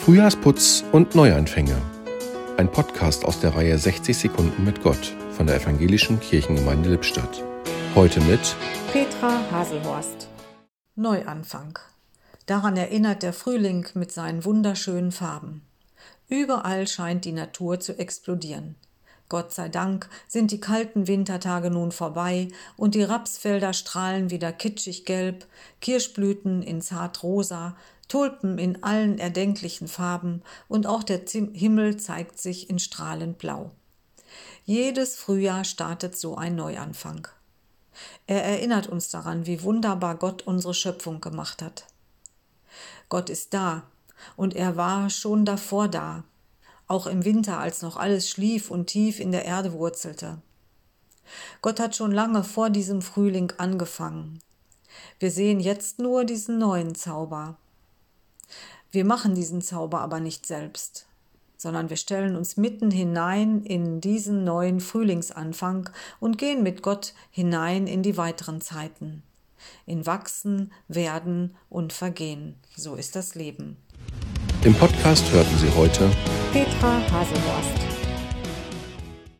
Frühjahrsputz und Neuanfänge. Ein Podcast aus der Reihe 60 Sekunden mit Gott von der Evangelischen Kirchengemeinde Lippstadt. Heute mit Petra Haselhorst. Neuanfang. Daran erinnert der Frühling mit seinen wunderschönen Farben. Überall scheint die Natur zu explodieren. Gott sei Dank sind die kalten Wintertage nun vorbei und die Rapsfelder strahlen wieder kitschig gelb, Kirschblüten in zart rosa, Tulpen in allen erdenklichen Farben und auch der Himmel zeigt sich in strahlend blau. Jedes Frühjahr startet so ein Neuanfang. Er erinnert uns daran, wie wunderbar Gott unsere Schöpfung gemacht hat. Gott ist da und er war schon davor da, auch im Winter, als noch alles schlief und tief in der Erde wurzelte. Gott hat schon lange vor diesem Frühling angefangen. Wir sehen jetzt nur diesen neuen Zauber. Wir machen diesen Zauber aber nicht selbst, sondern wir stellen uns mitten hinein in diesen neuen Frühlingsanfang und gehen mit Gott hinein in die weiteren Zeiten. In Wachsen, Werden und Vergehen. So ist das Leben. Im Podcast hörten Sie heute Petra Haselhorst.